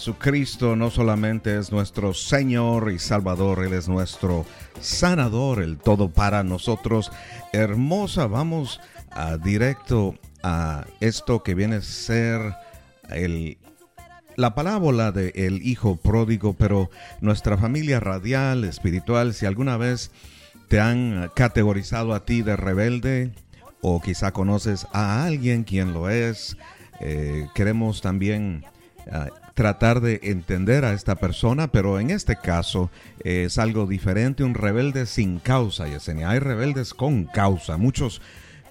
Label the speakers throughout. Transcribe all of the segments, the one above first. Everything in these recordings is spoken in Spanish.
Speaker 1: Jesucristo no solamente es nuestro Señor y Salvador, Él es nuestro sanador, el todo para nosotros. Hermosa, vamos directo a esto que viene a ser el, la parábola del el hijo pródigo, pero nuestra familia radial, espiritual, si alguna vez te han categorizado a ti de rebelde o quizá conoces a alguien quien lo es, eh, queremos también... Uh, tratar de entender a esta persona, pero en este caso es algo diferente, un rebelde sin causa, Yesenia. Hay rebeldes con causa. Muchos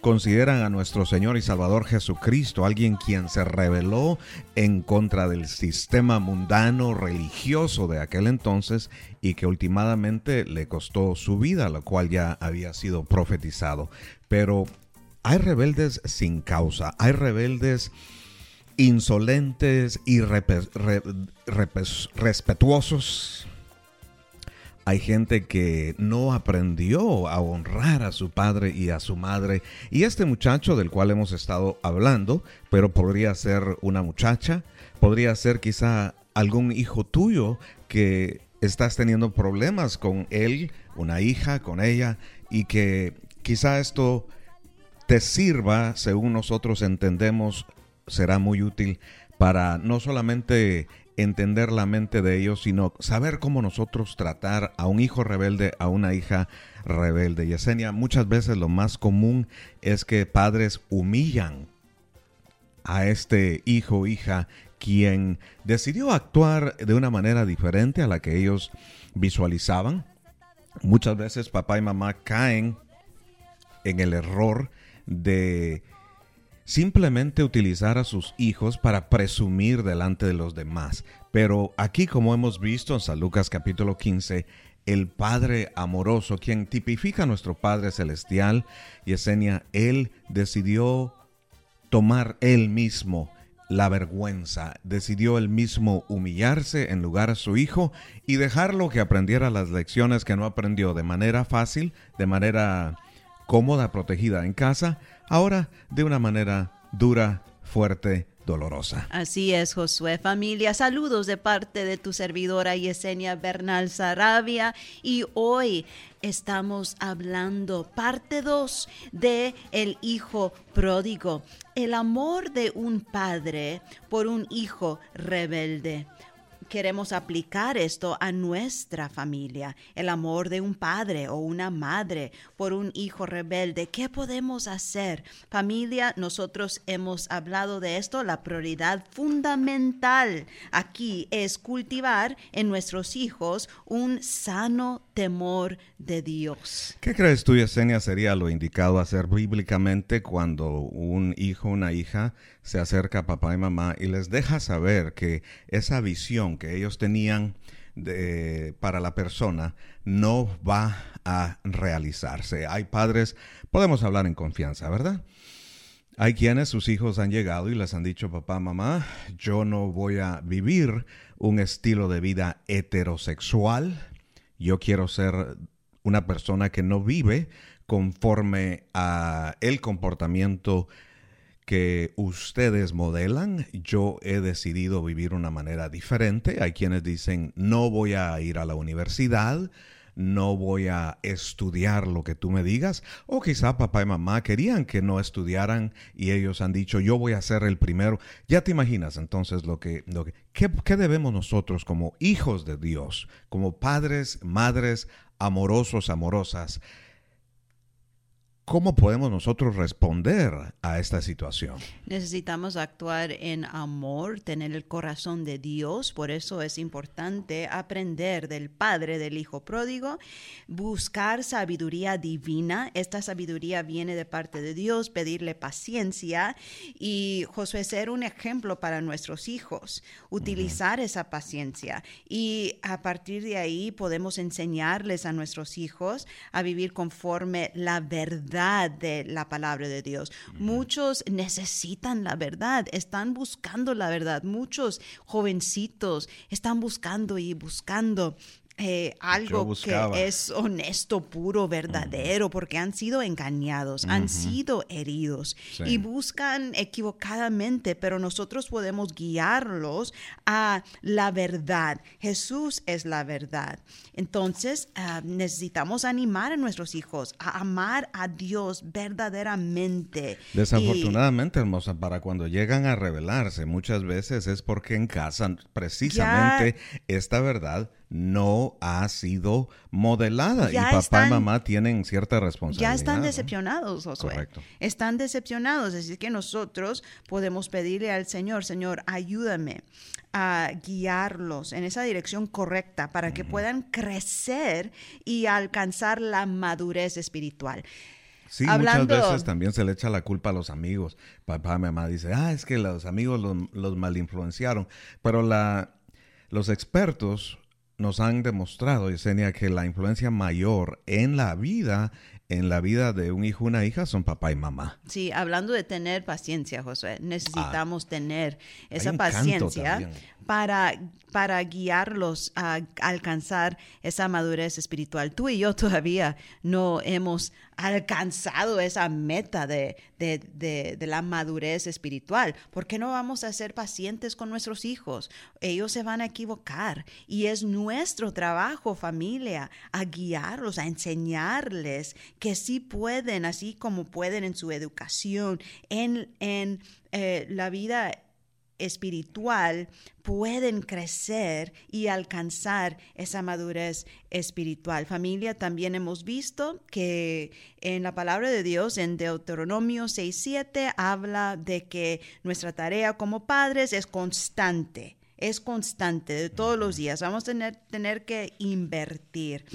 Speaker 1: consideran a nuestro Señor y Salvador Jesucristo alguien quien se rebeló en contra del sistema mundano religioso de aquel entonces y que últimamente le costó su vida, lo cual ya había sido profetizado. Pero hay rebeldes sin causa, hay rebeldes insolentes y respetuosos. Hay gente que no aprendió a honrar a su padre y a su madre. Y este muchacho del cual hemos estado hablando, pero podría ser una muchacha, podría ser quizá algún hijo tuyo que estás teniendo problemas con él, una hija, con ella, y que quizá esto te sirva, según nosotros entendemos, será muy útil para no solamente entender la mente de ellos, sino saber cómo nosotros tratar a un hijo rebelde, a una hija rebelde. Yesenia, muchas veces lo más común es que padres humillan a este hijo o hija quien decidió actuar de una manera diferente a la que ellos visualizaban. Muchas veces papá y mamá caen en el error de simplemente utilizar a sus hijos para presumir delante de los demás. Pero aquí, como hemos visto en San Lucas capítulo 15, el Padre amoroso, quien tipifica a nuestro Padre celestial, Yesenia, él decidió tomar él mismo la vergüenza, decidió él mismo humillarse en lugar a su hijo y dejarlo que aprendiera las lecciones que no aprendió de manera fácil, de manera cómoda, protegida en casa, ahora de una manera dura, fuerte, dolorosa.
Speaker 2: Así es, Josué. Familia, saludos de parte de tu servidora Yesenia Bernal Sarabia y hoy estamos hablando parte 2 de el hijo pródigo, el amor de un padre por un hijo rebelde queremos aplicar esto a nuestra familia, el amor de un padre o una madre por un hijo rebelde. ¿Qué podemos hacer? Familia, nosotros hemos hablado de esto. La prioridad fundamental aquí es cultivar en nuestros hijos un sano temor de Dios.
Speaker 1: ¿Qué crees tú, Yesenia, sería lo indicado hacer bíblicamente cuando un hijo una hija se acerca a papá y mamá y les deja saber que esa visión que ellos tenían de, para la persona no va a realizarse? Hay padres, podemos hablar en confianza, ¿verdad? Hay quienes sus hijos han llegado y les han dicho, papá, mamá, yo no voy a vivir un estilo de vida heterosexual yo quiero ser una persona que no vive conforme a el comportamiento que ustedes modelan. Yo he decidido vivir una manera diferente. Hay quienes dicen, no voy a ir a la universidad, no voy a estudiar lo que tú me digas. O quizá papá y mamá querían que no estudiaran y ellos han dicho, yo voy a ser el primero. Ya te imaginas entonces lo que, lo que ¿qué, qué debemos nosotros como hijos de Dios, como padres, madres, amorosos, amorosas? ¿Cómo podemos nosotros responder a esta situación?
Speaker 2: Necesitamos actuar en amor, tener el corazón de Dios, por eso es importante aprender del Padre del Hijo pródigo, buscar sabiduría divina, esta sabiduría viene de parte de Dios, pedirle paciencia y Josué ser un ejemplo para nuestros hijos, utilizar esa paciencia. Y a partir de ahí podemos enseñarles a nuestros hijos a vivir conforme la verdad de la palabra de Dios. Muchos necesitan la verdad, están buscando la verdad. Muchos jovencitos están buscando y buscando eh, algo que es honesto, puro, verdadero, porque han sido engañados, han sido heridos y buscan equivocadamente, pero nosotros podemos guiarlos a la verdad. Jesús es la verdad. Entonces ah, necesitamos animar a nuestros hijos a amar a Dios verdaderamente.
Speaker 1: Desafortunadamente, hermosa, para cuando llegan a revelarse, muchas veces es porque en casa precisamente esta verdad no ha sido modelada y papá y mamá tienen cierta responsabilidad.
Speaker 2: Ya están decepcionados, Josué. Correcto. Están decepcionados, así que nosotros podemos pedirle al Señor, Señor, ayúdame a guiarlos en esa dirección correcta para que puedan crecer y alcanzar la madurez espiritual.
Speaker 1: Sí, muchas veces también se le echa la culpa a los amigos. Papá y mamá dice, ah, es que los amigos los, los mal influenciaron. Pero la, los expertos nos han demostrado, Yesenia, que la influencia mayor en la vida, en la vida de un hijo o una hija, son papá y mamá.
Speaker 2: Sí, hablando de tener paciencia, Josué, necesitamos ah, tener esa paciencia para, para guiarlos a alcanzar esa madurez espiritual. Tú y yo todavía no hemos alcanzado esa meta de, de, la madurez espiritual. ¿Por qué no vamos a ser pacientes con nuestros hijos? Ellos se van a equivocar y es nuestro trabajo, familia, a guiarlos, a enseñarles que sí pueden, así como pueden en su educación, en, en eh, la vida espiritual pueden crecer y alcanzar esa madurez espiritual. Familia, también hemos visto que en la palabra de Dios, en Deuteronomio 6.7, habla de que nuestra tarea como padres es constante es constante de todos los días. Vamos a tener, tener que invertir.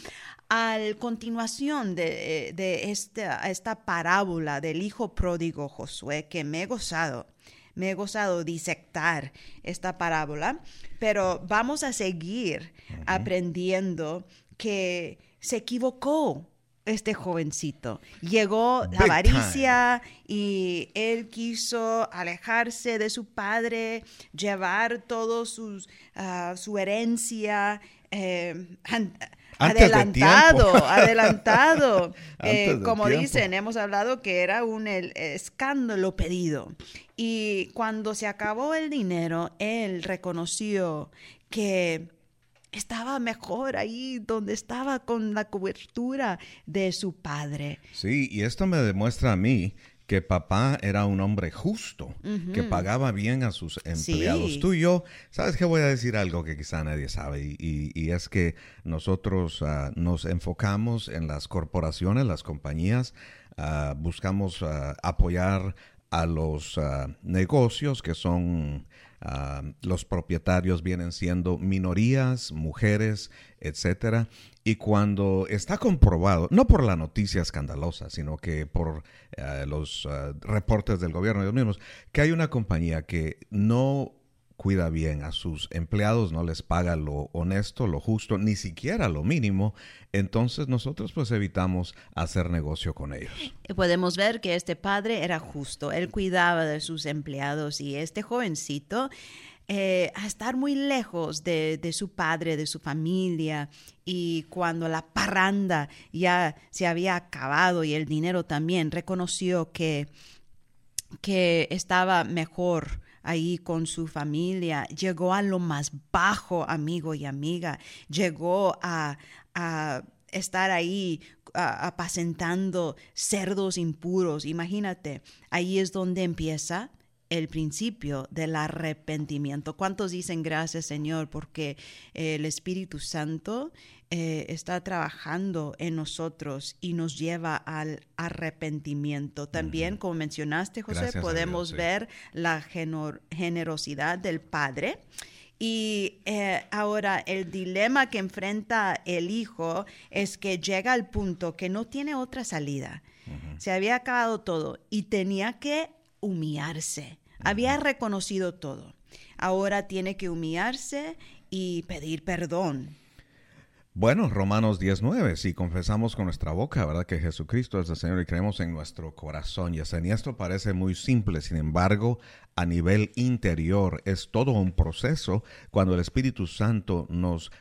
Speaker 2: A continuación de, de esta, esta parábola del hijo pródigo Josué, que me he gozado, me he gozado disectar esta parábola, pero vamos a seguir aprendiendo que se equivocó este jovencito. Llegó la avaricia y él quiso alejarse de su padre, llevar todo sus, ah, su herencia. Eh, adelantado, adelantado. Eh, como dicen, hemos hablado que era un escándalo pedido. Y cuando se acabó el dinero, él reconoció que estaba mejor ahí donde estaba con la cobertura de su padre.
Speaker 1: Sí, y esto me demuestra a mí que papá era un hombre justo, que pagaba bien a sus empleados. Tú y yo, ¿sabes qué voy a decir algo que quizá nadie sabe? Y, es que nosotros ah, nos enfocamos en las corporaciones, las compañías, ah, buscamos ah, apoyar a los negocios que son los propietarios vienen siendo minorías, mujeres, etcétera. Y cuando está comprobado, no por la noticia escandalosa, sino que por eh, los eh, reportes del gobierno ellos mismos, que hay una compañía que no cuida bien a sus empleados, no les paga lo honesto, lo justo, ni siquiera lo mínimo, entonces nosotros pues evitamos hacer negocio con ellos.
Speaker 2: Podemos ver que este padre era justo, él cuidaba de sus empleados y este jovencito eh, a estar muy lejos de, su padre, de su familia, y cuando la parranda ya se había acabado y el dinero también, reconoció que, que estaba mejor ahí con su familia, llegó a lo más bajo, amigo y amiga, llegó a, estar ahí apacentando cerdos impuros. Imagínate, ahí es donde empieza el principio del arrepentimiento. ¿Cuántos dicen gracias Señor porque el Espíritu Santo eh, está trabajando en nosotros y nos lleva al arrepentimiento? También, como mencionaste José, podemos ver la generosidad del Padre. Y eh, ahora el dilema que enfrenta el hijo es que llega al punto que no tiene otra salida. Se había acabado todo y tenía que humillarse. Había reconocido todo. Ahora tiene que humillarse y pedir perdón.
Speaker 1: Bueno, Romanos 19, si confesamos con nuestra boca, ¿verdad? Que Jesucristo es el Señor y creemos en nuestro corazón. Y esto parece muy simple, sin embargo, a nivel interior es todo un proceso cuando el Espíritu Santo nos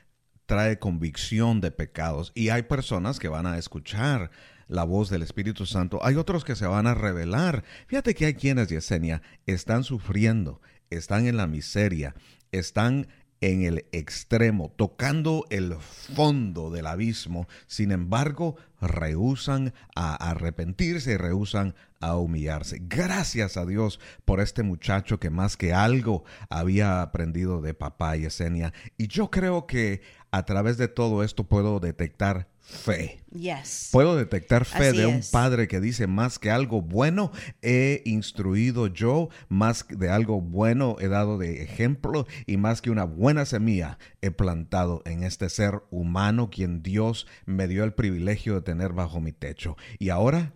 Speaker 1: trae convicción de pecados. Y hay personas que van a escuchar la voz del Espíritu Santo. Hay otros que se van a revelar. Fíjate que hay quienes, Yesenia, están sufriendo, están en la miseria, están en el extremo, tocando el fondo del abismo. Sin embargo, rehusan a arrepentirse y rehusan a humillarse. Gracias a Dios por este muchacho que más que algo había aprendido de papá y Esenia. Y yo creo que a través de todo esto puedo detectar fe.
Speaker 2: Yes.
Speaker 1: Puedo detectar fe de un padre que dice más que algo bueno he instruido yo, más de algo bueno he dado de ejemplo y más que una buena semilla he plantado en este ser humano quien Dios me dio el privilegio de tener bajo mi techo. Y ahora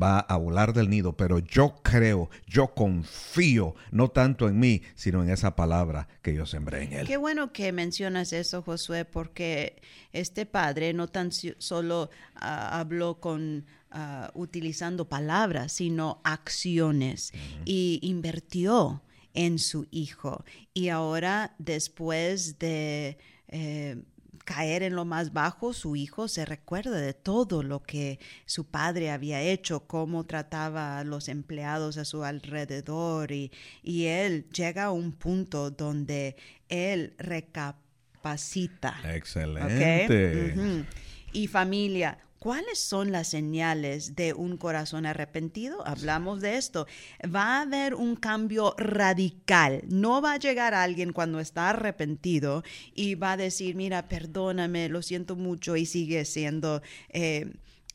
Speaker 1: va a volar del nido, pero yo creo, yo confío, no tanto en mí, sino en esa palabra que yo sembré en él.
Speaker 2: Qué bueno que mencionas eso, Josué, porque este padre no tan solo ah, habló con ah, utilizando palabras, sino acciones y invirtió en su hijo. Y ahora, después de eh, caer en lo más bajo, su hijo se recuerda de todo lo que su padre había hecho, cómo trataba a los empleados a su alrededor y, y él llega a un punto donde él recapacita.
Speaker 1: Excelente.
Speaker 2: Y familia, ¿Cuáles son las señales de un corazón arrepentido? Hablamos de esto. Va a haber un cambio radical. No va a llegar alguien cuando está arrepentido y va a decir, mira, perdóname, lo siento mucho y sigue siendo... Eh,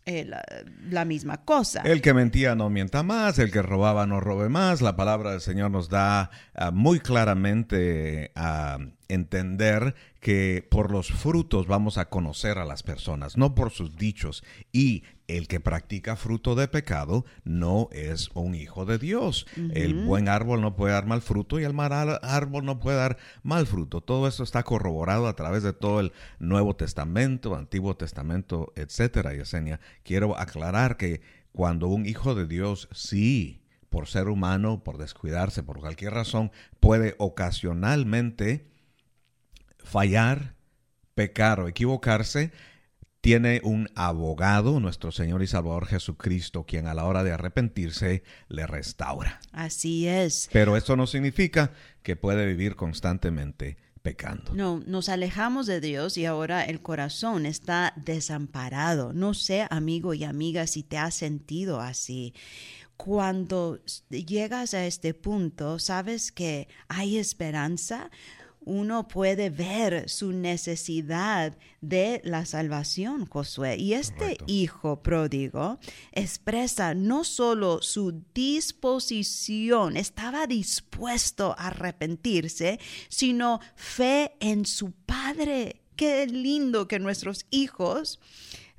Speaker 2: eh, la, misma cosa.
Speaker 1: El que mentía no mienta más, el que robaba no robe más. La palabra del Señor nos da ah, muy claramente a entender que por los frutos vamos a conocer a las personas, no por sus dichos. Y el que practica fruto de pecado no es un hijo de Dios. El buen árbol no puede dar mal fruto y el mal árbol no puede dar mal fruto. Todo esto está corroborado a través de todo el Nuevo Testamento, Antiguo Testamento, etcétera, Yesenia. Quiero aclarar que cuando un hijo de Dios sí por ser humano, por descuidarse, por cualquier razón, puede ocasionalmente fallar, pecar o equivocarse, tiene un abogado, nuestro Señor y Salvador Jesucristo, quien a la hora de arrepentirse le restaura.
Speaker 2: Así es.
Speaker 1: Pero eso no significa que puede vivir constantemente pecando.
Speaker 2: No, nos alejamos de Dios y ahora el corazón está desamparado. No sé, amigo y amiga, si te has sentido así. Cuando llegas a este punto, sabes que hay esperanza uno puede ver su necesidad de la salvación, Josué. Y este hijo pródigo expresa no solo su disposición, estaba dispuesto a arrepentirse, sino fe en su padre. Qué lindo que nuestros hijos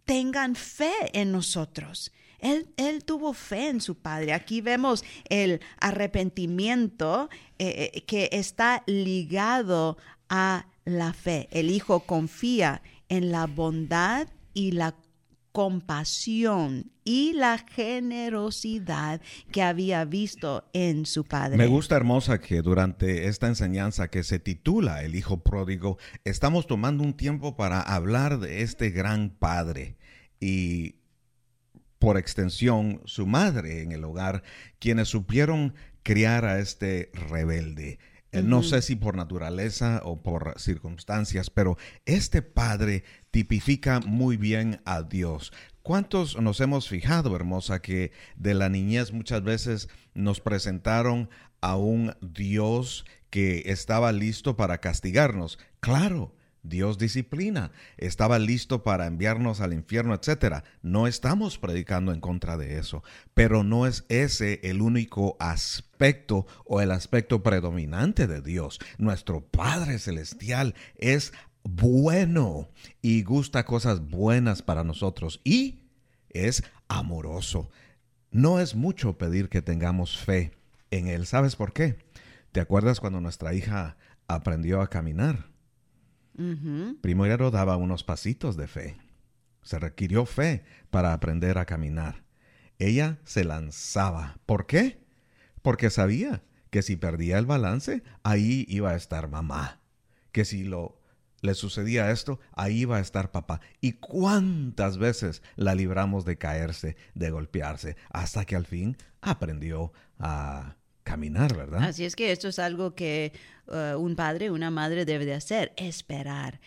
Speaker 2: tengan fe en nosotros. Él, tuvo fe en su padre. Aquí vemos el arrepentimiento eh, eh, que está ligado a la fe. El hijo confía en la bondad y la compasión y la generosidad que había visto en su padre.
Speaker 1: Me gusta hermosa que durante esta enseñanza que se titula El Hijo Pródigo, estamos tomando un tiempo para hablar de este gran padre y por extensión su madre en el hogar, quienes supieron criar a este rebelde. Eh, no sé si por naturaleza o por circunstancias, pero este padre tipifica muy bien a Dios. ¿Cuántos nos hemos fijado, hermosa, que de la niñez muchas veces nos presentaron a un Dios que estaba listo para castigarnos. Claro, Dios disciplina, estaba listo para enviarnos al infierno, etcétera. No estamos predicando en contra de eso, pero no es ese el único aspecto o el aspecto predominante de Dios. Nuestro Padre celestial es bueno y gusta cosas buenas para nosotros y es amoroso. No es mucho pedir que tengamos fe en Él. ¿Sabes por qué? ¿Te acuerdas cuando nuestra hija aprendió a caminar? Primero daba unos pasitos de fe. Se requirió fe para aprender a caminar. Ella se lanzaba. ¿Por qué? Porque sabía que si perdía el balance, ahí iba a estar mamá. Que si lo le sucedía esto, ahí iba a estar papá. ¿Y cuántas veces la libramos de caerse, de golpearse, hasta que al fin aprendió a caminar, ¿verdad?
Speaker 2: Así es que esto es algo que uh, un padre, una madre debe de hacer, esperar,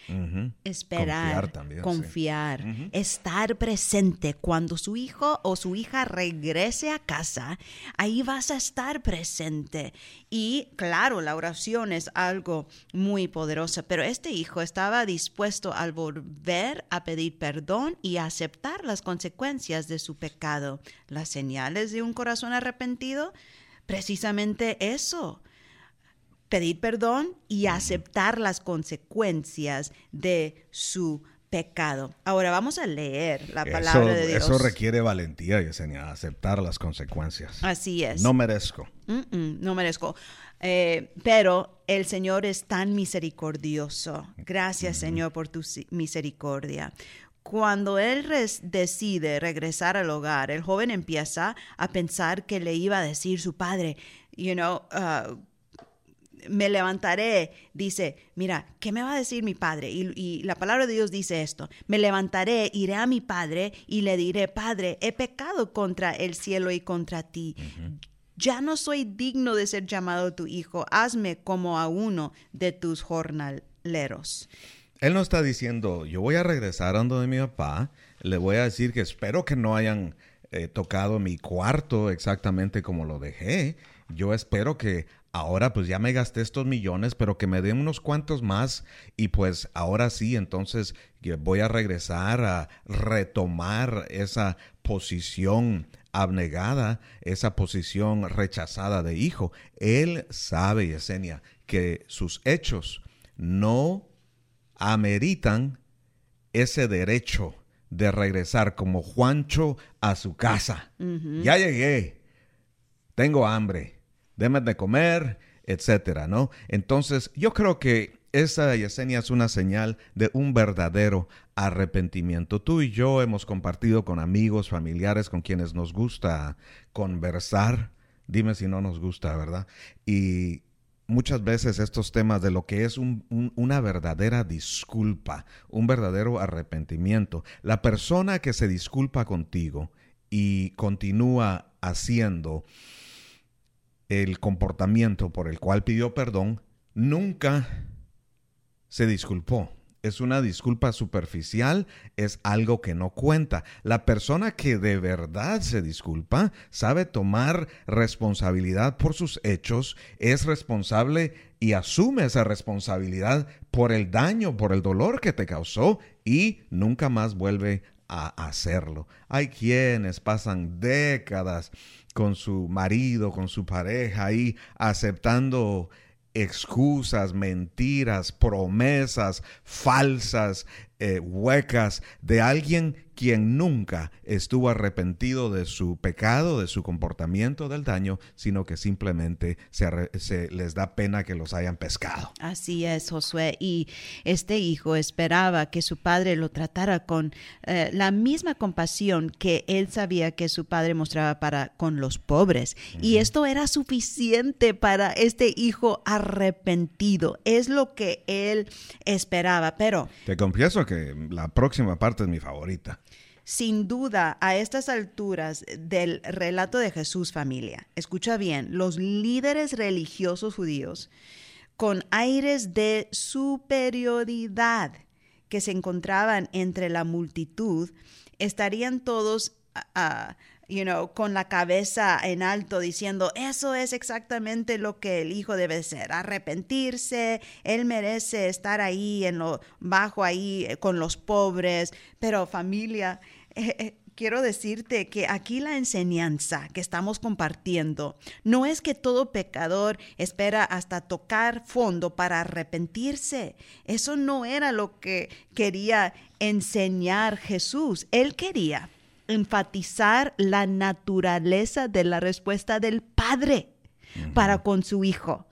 Speaker 2: esperar, confiar, confiar estar presente cuando su hijo o su hija regrese a casa, ahí vas a estar presente. Y claro, la oración es algo muy poderoso, pero este hijo estaba dispuesto al volver a pedir perdón y a aceptar las consecuencias de su pecado. Las señales de un corazón arrepentido precisamente eso, pedir perdón y aceptar las consecuencias de su pecado. Ahora vamos a leer la palabra de Dios.
Speaker 1: Eso requiere valentía, Yesenia, aceptar las consecuencias.
Speaker 2: Así es.
Speaker 1: No merezco.
Speaker 2: no merezco. Eh, pero el Señor es tan misericordioso. Gracias, Señor, por tu misericordia cuando él decide regresar al hogar, el joven empieza a pensar que le iba a decir su padre, you know, uh, me levantaré, dice, mira, ¿qué me va a decir mi padre? Y, la palabra de Dios dice esto, me levantaré, iré a mi padre y le diré, Padre, he pecado contra el cielo y contra ti. Ya no soy digno de ser llamado tu hijo, hazme como a uno de tus jornaleros.
Speaker 1: Él no está diciendo, yo voy a regresar a donde mi papá, le voy a decir que espero que no hayan eh, tocado mi cuarto exactamente como lo dejé. Yo espero que ahora pues ya me gasté estos millones, pero que me den unos cuantos más y pues ahora sí, entonces voy a regresar a retomar esa posición abnegada, esa posición rechazada de hijo. Él sabe, Yesenia, que sus hechos no ameritan ese derecho de regresar como Juancho a su casa. Ya llegué, tengo hambre, déme de comer, etcétera, ¿no? Entonces, yo creo que esa, Yesenia, es una señal de un verdadero arrepentimiento. Tú y yo hemos compartido con amigos, familiares, con quienes nos gusta conversar. Dime si no nos gusta, ¿verdad? Y muchas veces estos temas de lo que es una verdadera disculpa, un verdadero arrepentimiento. La persona que se disculpa contigo y continúa haciendo el comportamiento por el cual pidió perdón, nunca se disculpó es una disculpa superficial, es algo que no cuenta. La persona que de verdad se disculpa sabe tomar responsabilidad por sus hechos, es responsable y asume esa responsabilidad por el daño, por el dolor que te causó y nunca más vuelve a hacerlo. Hay quienes pasan décadas con su marido, con su pareja ahí aceptando excusas, mentiras, promesas falsas, eh, huecas de alguien quien nunca estuvo arrepentido de su pecado, de su comportamiento, del daño, sino que simplemente se, les da pena que los hayan pescado.
Speaker 2: Así es, Josué. Y este hijo esperaba que su padre lo tratara con eh, la misma compasión que él sabía que su padre mostraba para con los pobres. Y esto era suficiente para este hijo arrepentido. Es lo que él esperaba. Pero...
Speaker 1: Te confieso que la próxima parte es mi favorita.
Speaker 2: Sin duda, a estas alturas del relato de Jesús familia, escucha bien, los líderes religiosos judíos, con aires de superioridad que se encontraban entre la multitud, estarían todos you know, con la cabeza en alto diciendo, eso es exactamente lo que el hijo debe ser, arrepentirse, él merece estar ahí en lo bajo ahí eh, con los pobres, pero familia, eh, eh, quiero decirte que aquí la enseñanza que estamos compartiendo no es que todo pecador espera hasta tocar fondo para arrepentirse. Eso no era lo que quería enseñar Jesús. Él quería enfatizar la naturaleza de la respuesta del Padre para con su Hijo.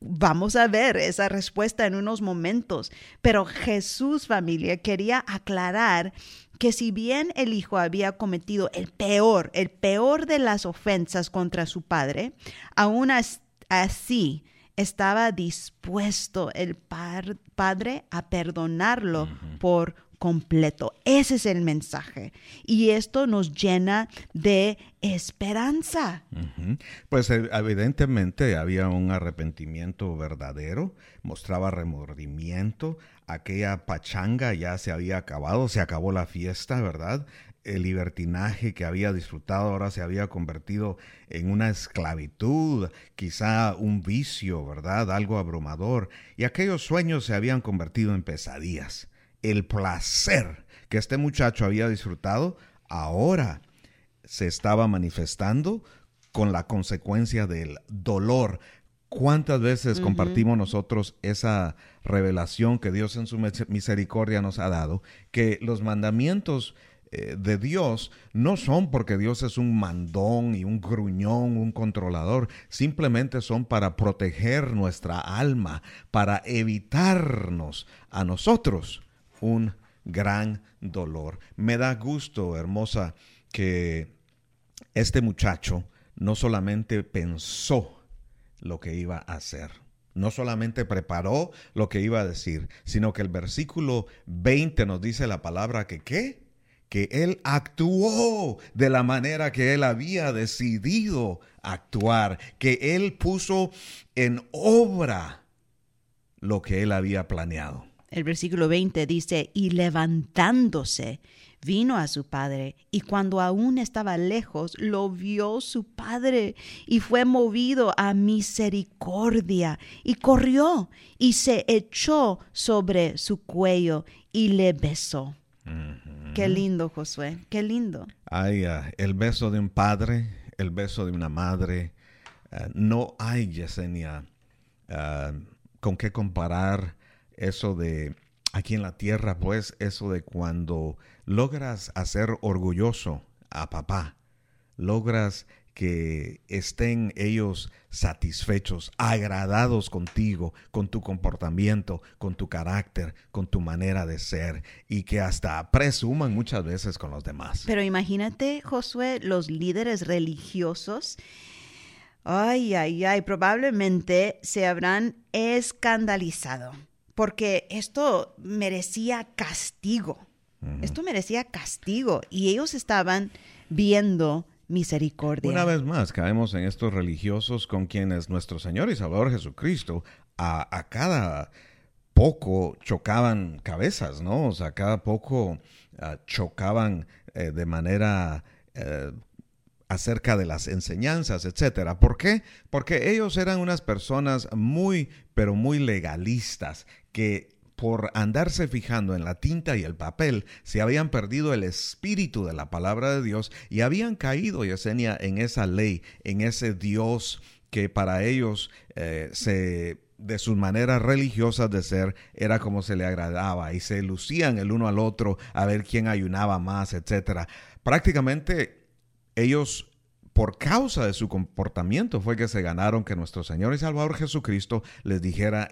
Speaker 2: Vamos a ver esa respuesta en unos momentos, pero Jesús familia quería aclarar que si bien el hijo había cometido el peor, el peor de las ofensas contra su padre, aún así estaba dispuesto el padre a perdonarlo por completo. Ese es el mensaje. Y esto nos llena de esperanza.
Speaker 1: Pues eh, evidentemente había un arrepentimiento verdadero, mostraba remordimiento, aquella pachanga ya se había acabado, se acabó la fiesta, ¿verdad? el libertinaje que había disfrutado ahora se había convertido en una esclavitud, quizá un vicio, ¿verdad? Algo abrumador. Y aquellos sueños se habían convertido en pesadillas el placer que este muchacho había disfrutado, ahora se estaba manifestando con la consecuencia del dolor. ¿Cuántas veces compartimos nosotros esa revelación que Dios en su misericordia nos ha dado? Que los mandamientos eh, de Dios no son porque Dios es un mandón y un gruñón, un controlador, simplemente son para proteger nuestra alma, para evitarnos a nosotros un gran dolor. Me da gusto, hermosa, que este muchacho no solamente pensó lo que iba a hacer, no solamente preparó lo que iba a decir, sino que el versículo 20 nos dice la palabra que qué? Que él actuó de la manera que él había decidido actuar, que él puso en obra lo que él había planeado.
Speaker 2: El versículo 20 dice, y levantándose, vino a su padre, y cuando aún estaba lejos, lo vio su padre, y fue movido a misericordia, y corrió, y se echó sobre su cuello, y le besó. Qué lindo, Josué, qué lindo.
Speaker 1: Ay, ah, el beso de un padre, el beso de una madre, ah, no hay, Yesenia, ah, con qué comparar eso de aquí en la tierra, pues eso de cuando logras hacer orgulloso a papá, logras que estén ellos satisfechos, agradados contigo, con tu comportamiento, con tu carácter, con tu manera de ser y que hasta presuman muchas veces con los demás.
Speaker 2: Pero imagínate, Josué, los líderes religiosos, ay, ay, ay, probablemente se habrán escandalizado porque esto merecía castigo. Esto merecía castigo y ellos estaban viendo misericordia.
Speaker 1: Una vez más, caemos en estos religiosos con quienes nuestro Señor y Salvador Jesucristo a, cada poco chocaban cabezas, ¿no? O sea, cada poco ah, chocaban eh, de manera eh, acerca de las enseñanzas, etcétera. ¿Por qué? Porque ellos eran unas personas muy, pero muy legalistas que por andarse fijando en la tinta y el papel, se habían perdido el espíritu de la palabra de Dios y habían caído, Yesenia, en esa ley, en ese Dios que para ellos eh, se de sus maneras religiosas de ser era como se le agradaba y se lucían el uno al otro a ver quién ayunaba más, etcétera. Prácticamente ellos por causa de su comportamiento fue que se ganaron que nuestro Señor y Salvador Jesucristo les dijera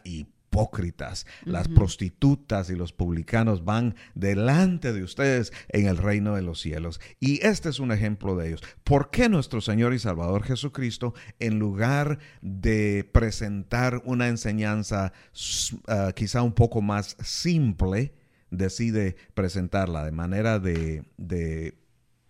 Speaker 1: hipócritas. Las prostitutas y los publicanos van delante de ustedes en el reino de los cielos. Y este es un ejemplo de ellos. ¿Por qué nuestro Señor y Salvador Jesucristo, en lugar de presentar una enseñanza ah, quizá un poco más simple, decide presentarla de manera de, de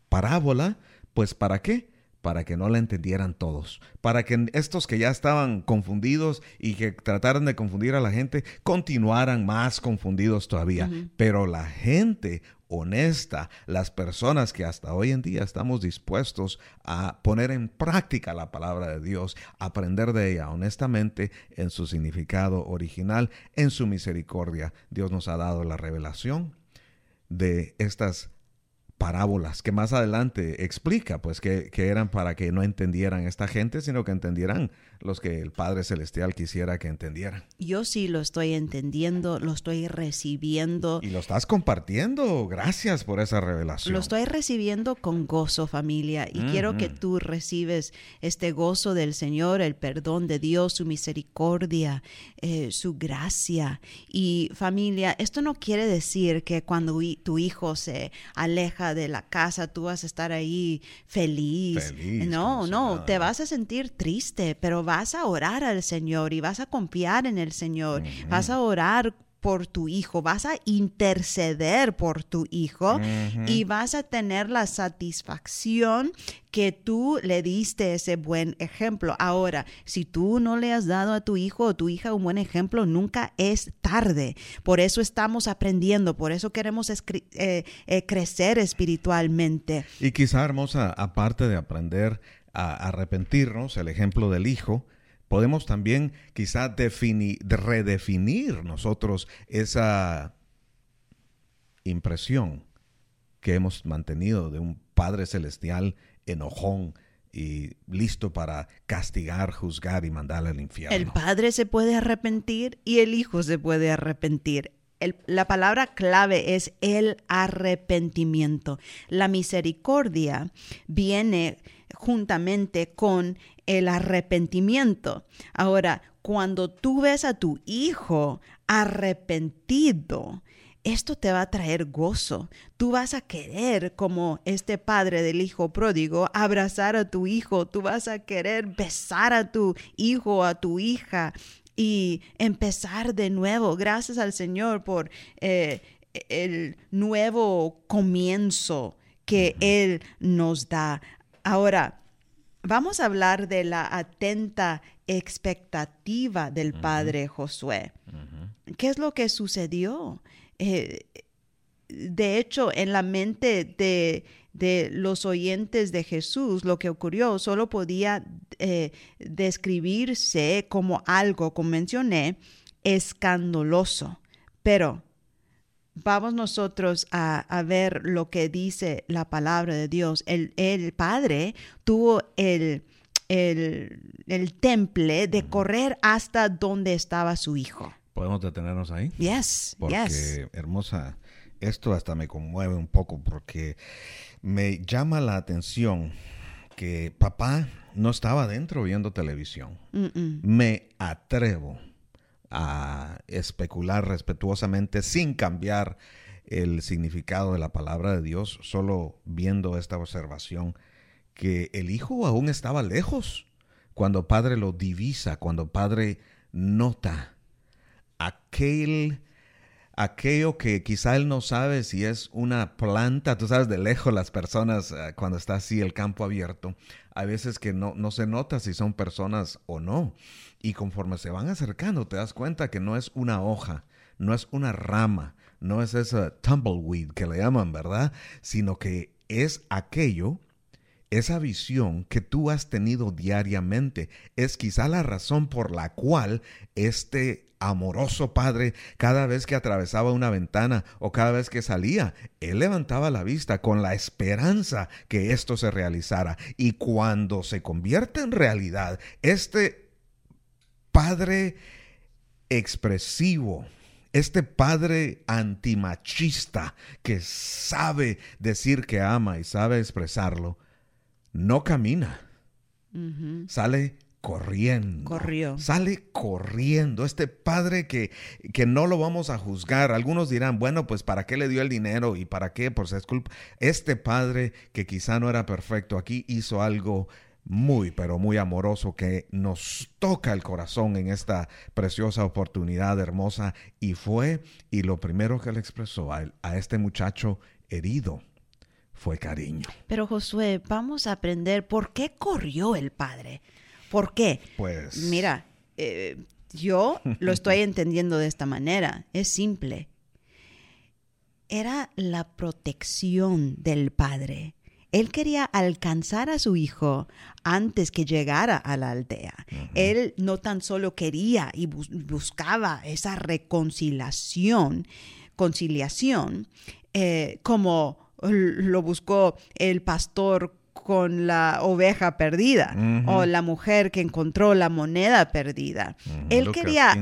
Speaker 1: parábola? Pues ¿para qué? Para que no la entendieran todos, para que estos que ya estaban confundidos y que trataran de confundir a la gente, continuaran más confundidos todavía. Pero la gente honesta, las personas que hasta hoy en día estamos dispuestos a poner en práctica la palabra de Dios, aprender de ella honestamente en su significado original, en su misericordia. Dios nos ha dado la revelación de estas parábolas que más adelante explica, pues que, eran para que no entendieran esta gente, sino que entendieran los que el Padre Celestial quisiera que entendieran.
Speaker 2: Yo sí lo estoy entendiendo, lo estoy recibiendo.
Speaker 1: Y lo estás compartiendo. Gracias por esa revelación.
Speaker 2: Lo estoy recibiendo con gozo, familia. Y quiero que tú recibes este gozo del Señor, el perdón de Dios, su misericordia, eh, su gracia. Y familia, esto no quiere decir que cuando tu hijo se aleja de la casa, tú vas a estar ahí feliz.
Speaker 1: feliz
Speaker 2: no, no,
Speaker 1: nada.
Speaker 2: te vas a sentir triste, pero vas a orar al Señor y vas a confiar en el Señor. Vas a orar por tu hijo, vas a interceder por tu hijo y vas a tener la satisfacción que tú le diste ese buen ejemplo. Ahora, si tú no le has dado a tu hijo o tu hija un buen ejemplo, nunca es tarde. Por eso estamos aprendiendo, por eso queremos eh, eh, crecer espiritualmente.
Speaker 1: Y quizá, hermosa, aparte de aprender a arrepentirnos, el ejemplo del Hijo, podemos también quizá defini- de redefinir nosotros esa impresión que hemos mantenido de un Padre Celestial enojón y listo para castigar, juzgar y mandarle al infierno.
Speaker 2: El padre se puede arrepentir y el hijo se puede arrepentir. La palabra clave es el arrepentimiento. La misericordia viene juntamente con el arrepentimiento. Ahora, cuando tú ves a tu hijo arrepentido, esto te va a traer gozo. Tú vas a querer, como este padre del hijo pródigo, abrazar a tu hijo. Tú vas a querer besar a tu hijo, a tu hija y empezar de nuevo. Gracias al Señor por eh, el nuevo comienzo que Él nos da. Ahora, vamos a hablar de la atenta expectativa del padre Josué. ¿Qué es lo que sucedió? Eh, de hecho, en la mente de, de los oyentes de Jesús, lo que ocurrió solo podía eh, describirse como algo, como mencioné, escandaloso. Pero vamos nosotros a, a ver lo que dice la palabra de Dios. El, el Padre tuvo el, el, el temple de correr hasta donde estaba su hijo.
Speaker 1: ¿Podemos detenernos ahí?
Speaker 2: Yes,
Speaker 1: Porque,
Speaker 2: yes.
Speaker 1: hermosa, esto hasta me conmueve un poco porque me llama la atención que papá no estaba dentro viendo televisión. Me atrevo a especular respetuosamente sin cambiar el significado de la palabra de Dios, solo viendo esta observación, que el hijo aún estaba lejos cuando padre lo divisa, cuando padre nota aquel aquello que quizá él no sabe si es una planta, tú sabes de lejos las personas eh, cuando está así el campo abierto, a veces que no, no se nota si son personas o no. Y conforme se van acercando te das cuenta que no es una hoja, no es una rama, no es esa tumbleweed que le llaman, ¿verdad? Sino que es aquello esa visión que tú has tenido diariamente es quizá la razón por la cual este amoroso padre, cada vez que atravesaba una ventana o cada vez que salía, él levantaba la vista con la esperanza que esto se realizara. Y cuando se convierte en realidad, este padre expresivo, este padre antimachista que sabe decir que ama y sabe expresarlo, no camina, sale corriendo.
Speaker 2: Corrió.
Speaker 1: Sale corriendo. Este padre que, que no lo vamos a juzgar. Algunos dirán, bueno, pues ¿para qué le dio el dinero? ¿Y para qué? Pues es culpa. Este padre que quizá no era perfecto aquí hizo algo muy, pero muy amoroso que nos toca el corazón en esta preciosa oportunidad hermosa. Y fue, y lo primero que le expresó a, este muchacho herido fue cariño.
Speaker 2: Pero Josué, vamos a aprender por qué corrió el padre. ¿Por qué?
Speaker 1: Pues...
Speaker 2: Mira, eh, yo lo estoy entendiendo de esta manera. Es simple. era la protección del padre. Él quería alcanzar a su hijo antes que llegara a la aldea. Él no tan solo quería y buscaba esa reconciliación, conciliación, eh, como lo buscó el pastor con la oveja perdida o la mujer que encontró la moneda perdida. Él quería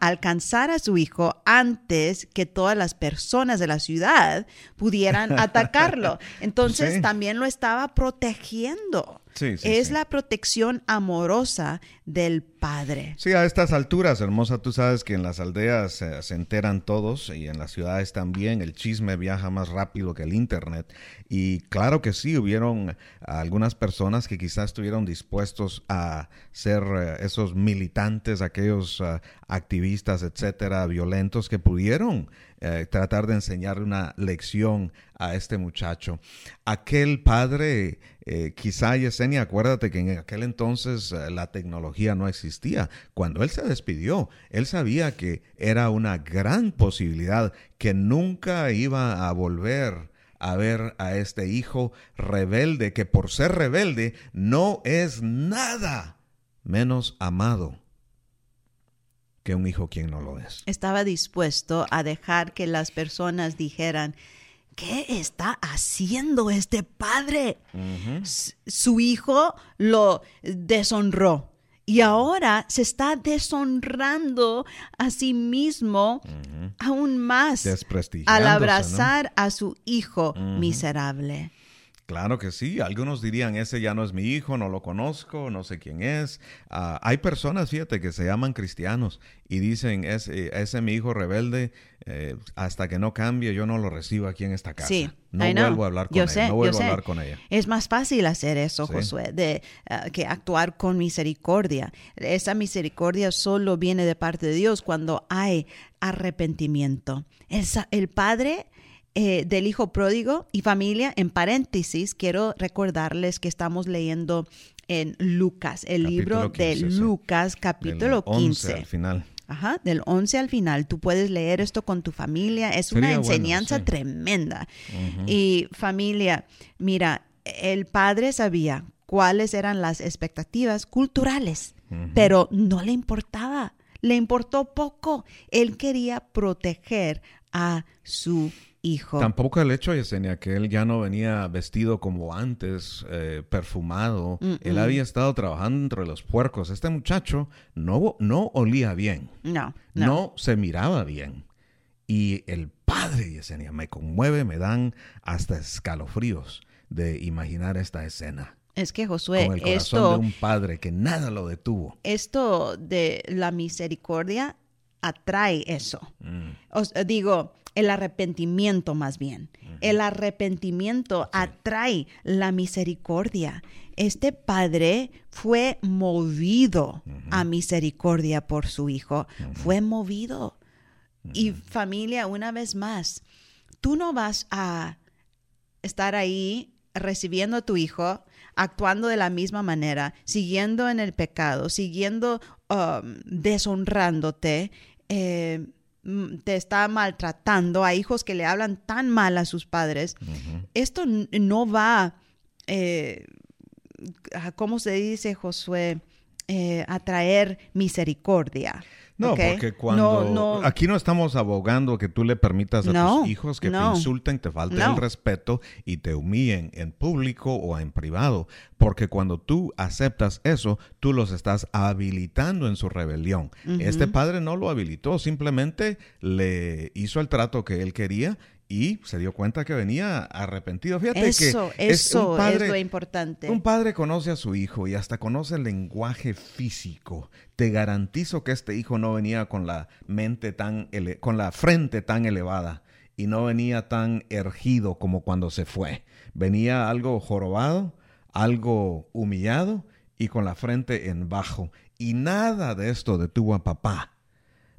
Speaker 2: alcanzar a su hijo antes que todas las personas de la ciudad pudieran atacarlo. Entonces también lo estaba protegiendo es la protección amorosa del Padre.
Speaker 1: Sí, a estas alturas, hermosa, tú sabes que en las aldeas se enteran todos y en las ciudades también. El chisme viaja más rápido que el Internet. Y claro que sí, hubieron algunas personas que quizás estuvieron dispuestos a ser eh, esos militantes, aquellos eh, activistas, etcétera, violentos que pudieron eh, tratar de enseñar una lección a este muchacho. Aquel padre, eh, quizá Yesenia, acuérdate que en aquel entonces eh, la tecnología no existía. Cuando él se despidió, él sabía que era una gran posibilidad que nunca iba a volver a ver a este hijo rebelde que por ser rebelde no es nada menos amado que un hijo quien no lo es.
Speaker 2: Estaba dispuesto a dejar que las personas dijeran, ¿qué está haciendo este padre? Su hijo lo deshonró. Y ahora se está deshonrando a sí mismo aún más al abrazar a su hijo miserable.
Speaker 1: Claro que sí, algunos dirían, ese ya no es mi hijo, no lo conozco, no sé quién es. Ah, hay personas, fíjate, que se llaman cristianos y dicen, ese, ese es mi hijo rebelde, eh, hasta que no cambie, yo no lo recibo aquí en esta casa. Sí, no vuelvo a hablar con ella, no vuelvo a hablar con ella.
Speaker 2: Es más fácil hacer eso, Josué, de, ah, que actuar con misericordia. Esa misericordia solo viene de parte de Dios cuando hay arrepentimiento. El, el Padre eh, del hijo pródigo y familia, en paréntesis, quiero recordarles que estamos leyendo en Lucas, el libro de Lucas, capítulo 15.
Speaker 1: al final.
Speaker 2: Ajá, del 11 al final. Tú puedes leer esto con tu familia. Es una enseñanza tremenda. Y familia, mira, el padre sabía cuáles eran las expectativas culturales, pero no le importaba. Le importó poco. Él quería proteger a su hijo.
Speaker 1: Tampoco el hecho, Yesenia, que él ya no venía vestido como antes, eh, perfumado. Él había estado trabajando entre los puercos. Este muchacho no, no olía bien.
Speaker 2: No,
Speaker 1: no. No se miraba bien. Y el padre, Yesenia, me conmueve, me dan hasta escalofríos de imaginar esta escena.
Speaker 2: Es que Josué,
Speaker 1: Con el corazón
Speaker 2: esto,
Speaker 1: de un padre que nada lo detuvo.
Speaker 2: Esto de la misericordia atrae eso. Mm. Os digo, el arrepentimiento más bien. El arrepentimiento atrae la misericordia. Este padre fue movido a misericordia por su hijo. Fue movido. Y familia, una vez más, tú no vas a estar ahí recibiendo a tu hijo, actuando de la misma manera, siguiendo en el pecado, siguiendo um, deshonrándote. Eh, te está maltratando, a hijos que le hablan tan mal a sus padres, esto no va, eh, ¿cómo se dice, Josué? Eh, a traer misericordia.
Speaker 1: No, porque cuando aquí no estamos abogando que tú le permitas a tus hijos que te insulten, te falten el respeto y te humillen en público o en privado, porque cuando tú aceptas eso, tú los estás habilitando en su rebelión. Este padre no lo habilitó, simplemente le hizo el trato que él quería y se dio cuenta que venía arrepentido. Fíjate
Speaker 2: eso,
Speaker 1: que
Speaker 2: eso es, padre, es lo importante.
Speaker 1: Un padre conoce a su hijo y hasta conoce el lenguaje físico. Te garantizo que este hijo no venía con la mente tan con la frente tan elevada y no venía tan ergido como cuando se fue. Venía algo jorobado, algo humillado y con la frente en bajo. Y nada de esto detuvo a papá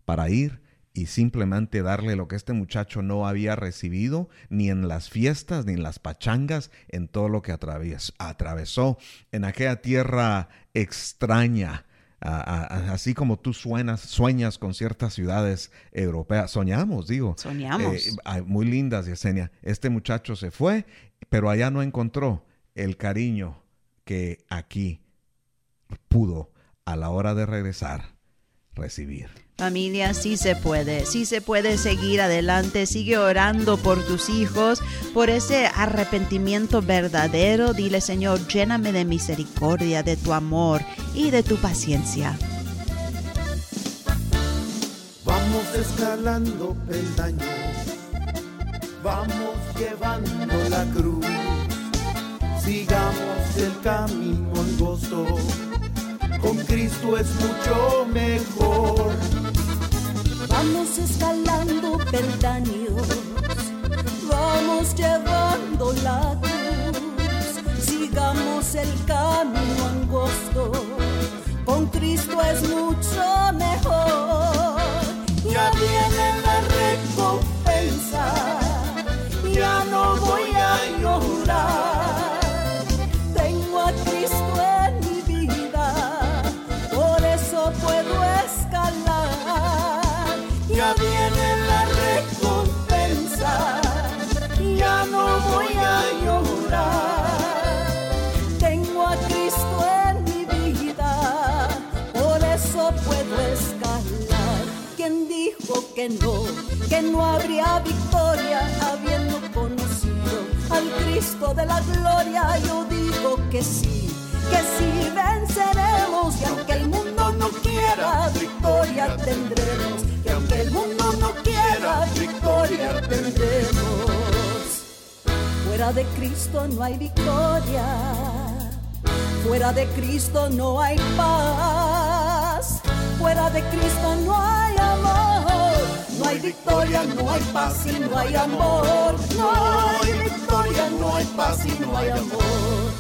Speaker 1: para ir y simplemente darle lo que este muchacho no había recibido ni en las fiestas ni en las pachangas, en todo lo que atravesó en aquella tierra extraña, así como tú suenas, sueñas con ciertas ciudades europeas, soñamos, digo.
Speaker 2: Soñamos.
Speaker 1: Eh, muy lindas, Yesenia. Este muchacho se fue, pero allá no encontró el cariño que aquí pudo a la hora de regresar recibir.
Speaker 2: Familia, sí se puede, sí se puede seguir adelante, sigue orando por tus hijos, por ese arrepentimiento verdadero. Dile, Señor, lléname de misericordia, de tu amor y de tu paciencia.
Speaker 3: Vamos escalando peldaños, vamos llevando la cruz, sigamos el camino angosto con Cristo es mucho mejor.
Speaker 4: Vamos escalando peldaños, vamos llevando la cruz, sigamos el camino angosto, con Cristo es mucho mejor. Ya viene la recompensa, ya no voy a llorar, que no, que no habría victoria habiendo conocido al Cristo de la gloria? Yo digo que sí que si venceremos y aunque el mundo no quiera, victoria tendremos. Y aunque el mundo no quiera, victoria tendremos. Fuera de Cristo no hay victoria, fuera de Cristo no hay paz, fuera de Cristo no hay amor. No hay victoria, no hay paz y no hay amor. No hay victoria, no hay paz y no hay amor.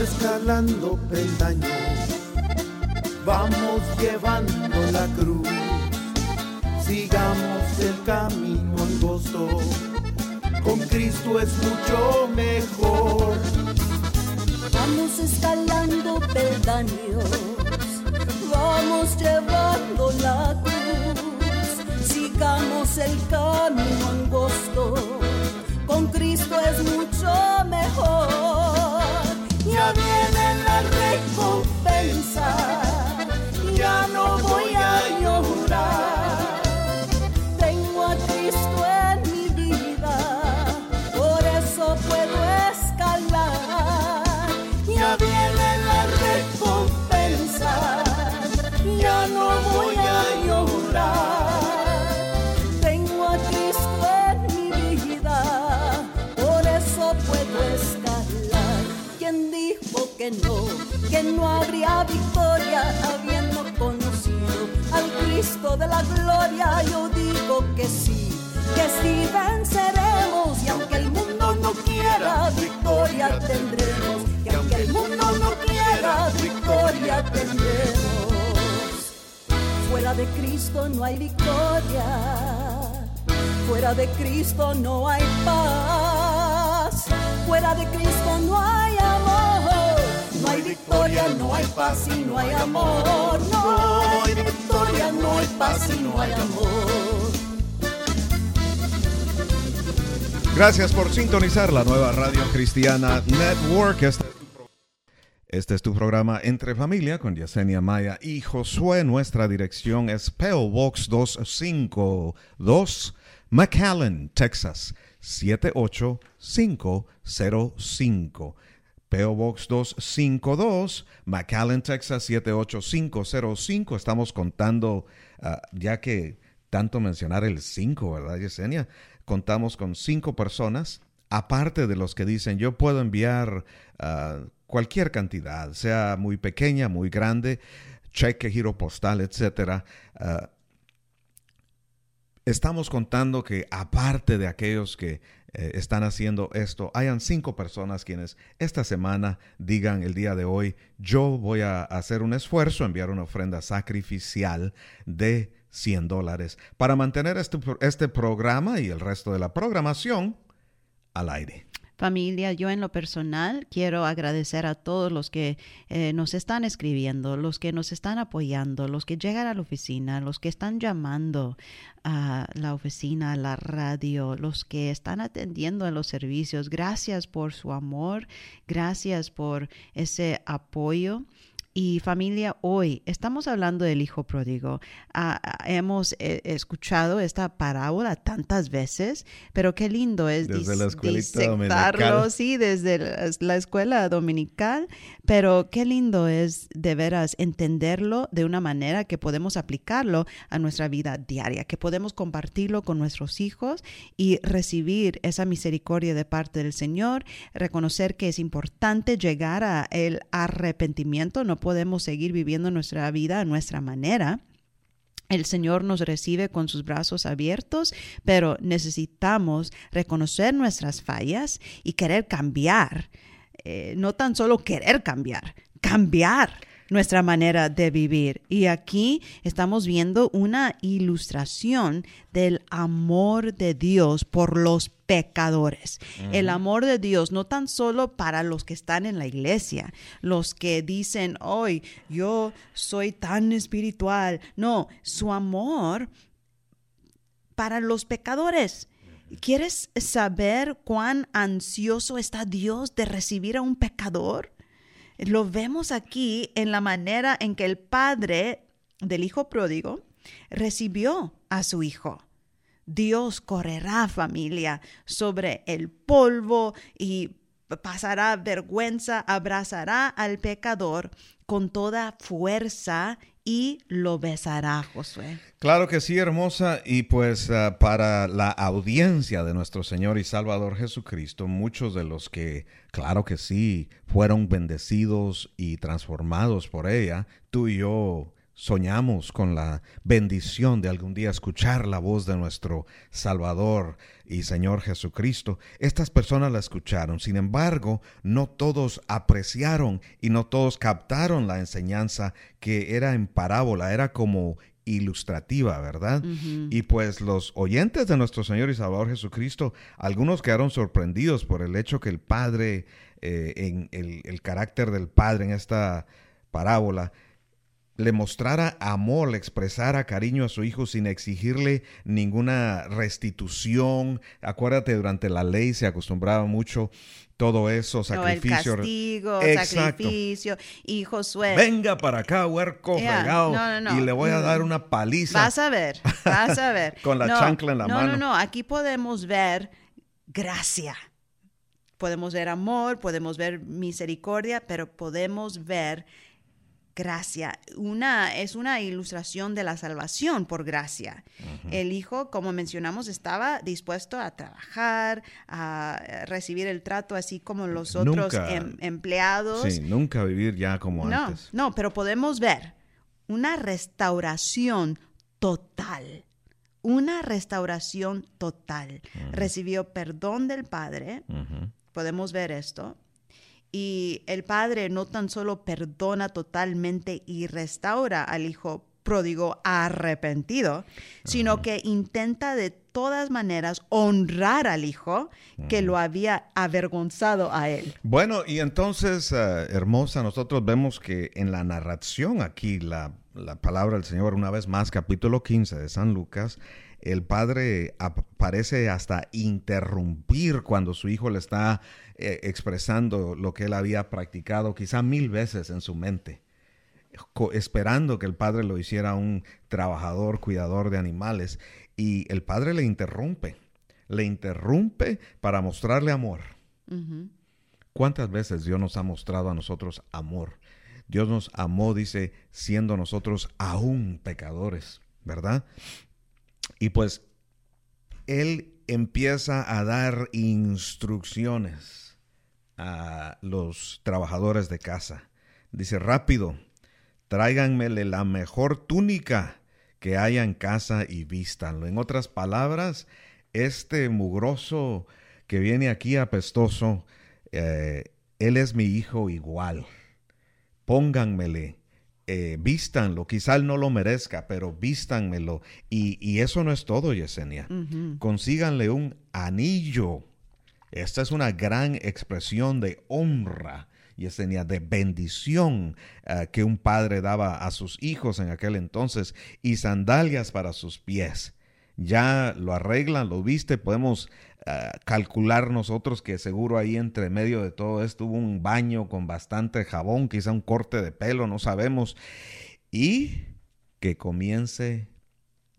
Speaker 3: escalando peldaños, vamos llevando la cruz, sigamos el camino angosto, con Cristo es mucho mejor.
Speaker 4: Vamos escalando peldaños, vamos llevando la cruz, sigamos el camino angosto, con Cristo es mucho mejor que no habría victoria habiendo conocido al Cristo de la gloria. Yo digo que sí, que sí venceremos y aunque el mundo no quiera, victoria tendremos. Y aunque el mundo no quiera, victoria tendremos. Fuera de Cristo no hay victoria, fuera de Cristo no hay paz, fuera de Cristo no hay hay victoria, no hay paz y no hay amor. No hay victoria, no hay paz y no hay amor.
Speaker 1: Gracias por sintonizar la nueva radio cristiana Network. Este, este es tu programa Entre Familia con Yesenia Maya y Josué. Nuestra dirección es PO Box 252, McAllen, Texas 78505. PO Box 252, McAllen, Texas 78505. Estamos contando, ah, ya que tanto mencionar el 5, ¿verdad, Yesenia? Contamos con cinco personas, aparte de los que dicen, yo puedo enviar ah, cualquier cantidad, sea muy pequeña, muy grande, cheque, giro postal, etcétera. Ah, estamos contando que aparte de aquellos que eh, están haciendo esto, hayan cinco personas quienes esta semana digan el día de hoy, yo voy a hacer un esfuerzo, enviar una ofrenda sacrificial de 100 dólares para mantener este, este programa y el resto de la programación al aire.
Speaker 2: Familia, yo en lo personal quiero agradecer a todos los que eh, nos están escribiendo, los que nos están apoyando, los que llegan a la oficina, los que están llamando a la oficina, a la radio, los que están atendiendo en los servicios. Gracias por su amor, gracias por ese apoyo. Y familia, hoy estamos hablando del hijo pródigo. Ah, ah, hemos eh, escuchado esta parábola tantas veces, pero qué lindo es
Speaker 1: desde la
Speaker 2: sí, desde la, escuela dominical, pero qué lindo es de veras entenderlo de una manera que podemos aplicarlo a nuestra vida diaria, que podemos compartirlo con nuestros hijos y recibir esa misericordia de parte del Señor, reconocer que es importante llegar a el arrepentimiento, no podemos seguir viviendo nuestra vida a nuestra manera. El Señor nos recibe con sus brazos abiertos, pero necesitamos reconocer nuestras fallas y querer cambiar. Eh, no tan solo querer cambiar, cambiar nuestra manera de vivir. Y aquí estamos viendo una ilustración del amor de Dios por los pecadores. El amor de Dios no tan solo para los que están en la iglesia, los que dicen, hoy yo soy tan espiritual. No, su amor para los pecadores. ¿Quieres saber cuán ansioso está Dios de recibir a un pecador? Lo vemos aquí en la manera en que el padre del hijo pródigo recibió a su hijo. Dios correrá familia sobre el polvo y pasará vergüenza, abrazará al pecador con toda fuerza y lo besará, Josué.
Speaker 1: Claro que sí, hermosa. Y pues ah, para la audiencia de nuestro Señor y Salvador Jesucristo, muchos de los que, claro que sí, fueron bendecidos y transformados por ella, tú y yo soñamos con la bendición de algún día escuchar la voz de nuestro Salvador y Señor Jesucristo. Estas personas la escucharon, sin embargo, no todos apreciaron y no todos captaron la enseñanza que era en parábola, era como ilustrativa, ¿verdad? Y pues los oyentes de nuestro Señor y Salvador Jesucristo, algunos quedaron sorprendidos por el hecho que el Padre, eh, en el, el carácter del Padre en esta parábola, le mostrara amor, le expresara cariño a su hijo sin exigirle ninguna restitución. Acuérdate, durante la ley se acostumbraba mucho todo eso, sacrificio.
Speaker 2: No, el castigo, sacrificio. Y Josué.
Speaker 1: Venga para acá, huerco fregado. y le voy a dar una paliza.
Speaker 2: Vas a ver, vas a ver.
Speaker 1: Con la chancla en la mano.
Speaker 2: No, no, no. Aquí podemos ver gracia. Podemos ver amor, podemos ver misericordia, pero podemos ver gracia. Una, es una ilustración de la salvación por gracia. El hijo, como mencionamos, estaba dispuesto a trabajar, a recibir el trato así como los otros em, empleados.
Speaker 1: Sí, nunca vivir ya como antes.
Speaker 2: No, pero podemos ver una restauración total. Una restauración total. Recibió perdón del Padre. Podemos ver esto y el padre no tan solo perdona totalmente y restaura al hijo pródigo arrepentido, sino que intenta de todas maneras honrar al hijo que lo había avergonzado a él.
Speaker 1: Bueno, y entonces, eh, hermosa, nosotros vemos que en la narración aquí, la, la palabra del Señor, una vez más, capítulo 15 de San Lucas, el padre parece hasta interrumpir cuando su hijo le está eh, expresando lo que él había practicado quizá mil veces en su mente, esperando que el padre lo hiciera un trabajador, cuidador de animales. Y el padre le interrumpe, le interrumpe para mostrarle amor. ¿Cuántas veces Dios nos ha mostrado a nosotros amor? Dios nos amó, dice, siendo nosotros aún pecadores, ¿verdad? Y pues él empieza a dar instrucciones a los trabajadores de casa. Dice, rápido, tráiganmele la mejor túnica que haya en casa y vístanlo. En otras palabras, este mugroso que viene aquí apestoso, eh, él es mi hijo igual. Pónganmele, eh, vístanlo, quizá él no lo merezca, pero vístanmelo. Y, y eso no es todo, Yesenia. Consíganle un anillo. Esta es una gran expresión de honra. Yesenia, de bendición eh, que un padre daba a sus hijos en aquel entonces y sandalias para sus pies. Ya lo arreglan, lo viste, podemos eh, calcular nosotros que seguro ahí entre medio de todo esto hubo un baño con bastante jabón, quizá un corte de pelo, no sabemos. Y que comience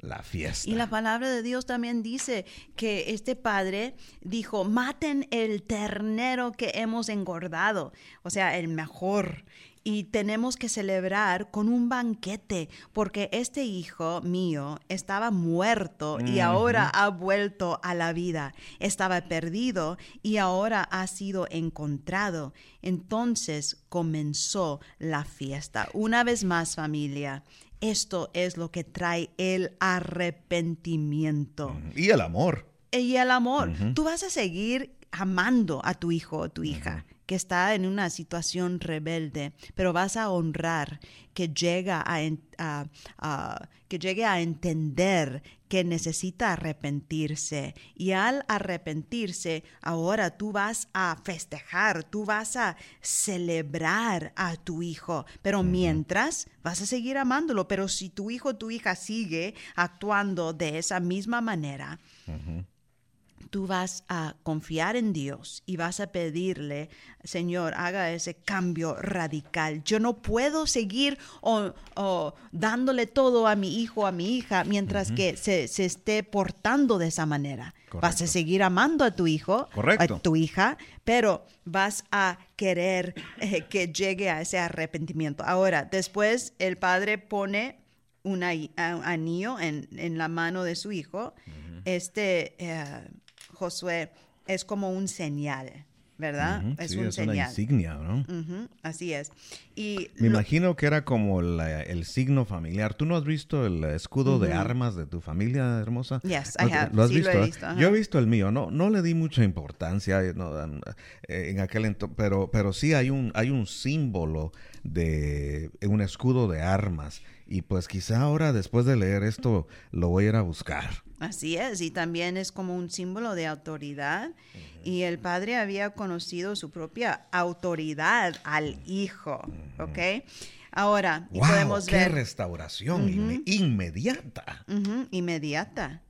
Speaker 1: la fiesta.
Speaker 2: Y la palabra de Dios también dice que este padre dijo, maten el ternero que hemos engordado, o sea, el mejor. Y tenemos que celebrar con un banquete, porque este hijo mío estaba muerto y ahora ha vuelto a la vida. Estaba perdido y ahora ha sido encontrado. Entonces comenzó la fiesta. Una vez más, familia, esto es lo que trae el arrepentimiento.
Speaker 1: Y el amor.
Speaker 2: Y el amor. Tú vas a seguir amando a tu hijo o tu hija que está en una situación rebelde, pero vas a honrar que llega a, que llegue a entender que necesita arrepentirse. Y al arrepentirse ahora tú vas a festejar, tú vas a celebrar a tu hijo, pero mientras vas a seguir amándolo, pero si tu hijo o tu hija sigue actuando de esa misma manera, tú vas a confiar en Dios y vas a pedirle, Señor, haga ese cambio radical. Yo no puedo seguir o, dándole todo a mi hijo, a mi hija, mientras que se, esté portando de esa manera. Vas a seguir amando a tu hijo, a tu hija, pero vas a querer eh, que llegue a ese arrepentimiento. Ahora, después el padre pone un anillo en, la mano de su hijo. Este eh, Josué, es como un señal. ¿verdad?
Speaker 1: es un señal. una insignia, ¿no?
Speaker 2: así es. Y
Speaker 1: Me imagino que era como el signo familiar. ¿Tú no has visto el escudo de armas de tu familia, hermosa?
Speaker 2: Yes, I have.
Speaker 1: ¿Lo has visto? Yo he visto el mío. No, no le di mucha importancia eh, en aquel entonces, pero, pero sí hay un, hay un símbolo de un escudo de armas. Y pues quizá ahora, después de leer esto, lo voy a ir a buscar.
Speaker 2: Así es, y también es como un símbolo de autoridad. Y el padre había conocido su propia autoridad al hijo, ¿ok? Ahora, podemos
Speaker 1: qué ver... restauración inmediata.
Speaker 2: inmediata.